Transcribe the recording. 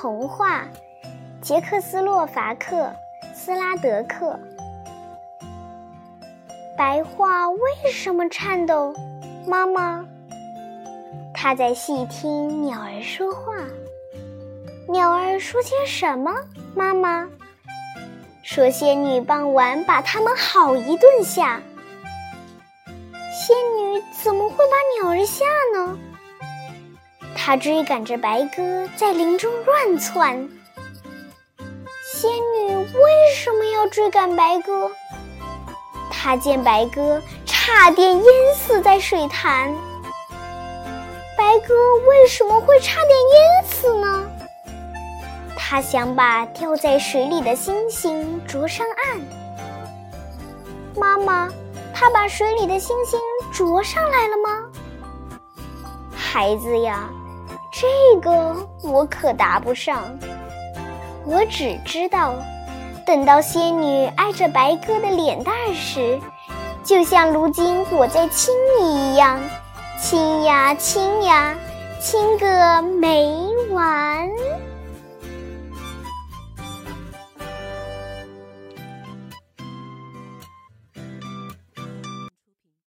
童话，捷克斯洛伐克斯拉德克。白桦为什么颤抖？妈妈，他在细听鸟儿说话。鸟儿说些什么？妈妈说：“仙女傍晚把它们好一顿吓。”仙女怎么会把鸟儿吓呢？他追赶着白鸽在林中乱窜。仙女为什么要追赶白鸽？她见白鸽差点淹死在水潭。白鸽为什么会差点淹死呢？他想把掉在水里的星星啄上岸。妈妈，他把水里的星星啄上来了吗？孩子呀，这个我可答不上。我只知道，等到仙女挨着白鸽的脸蛋时，就像如今我在亲你一样，亲呀亲呀，亲个没完。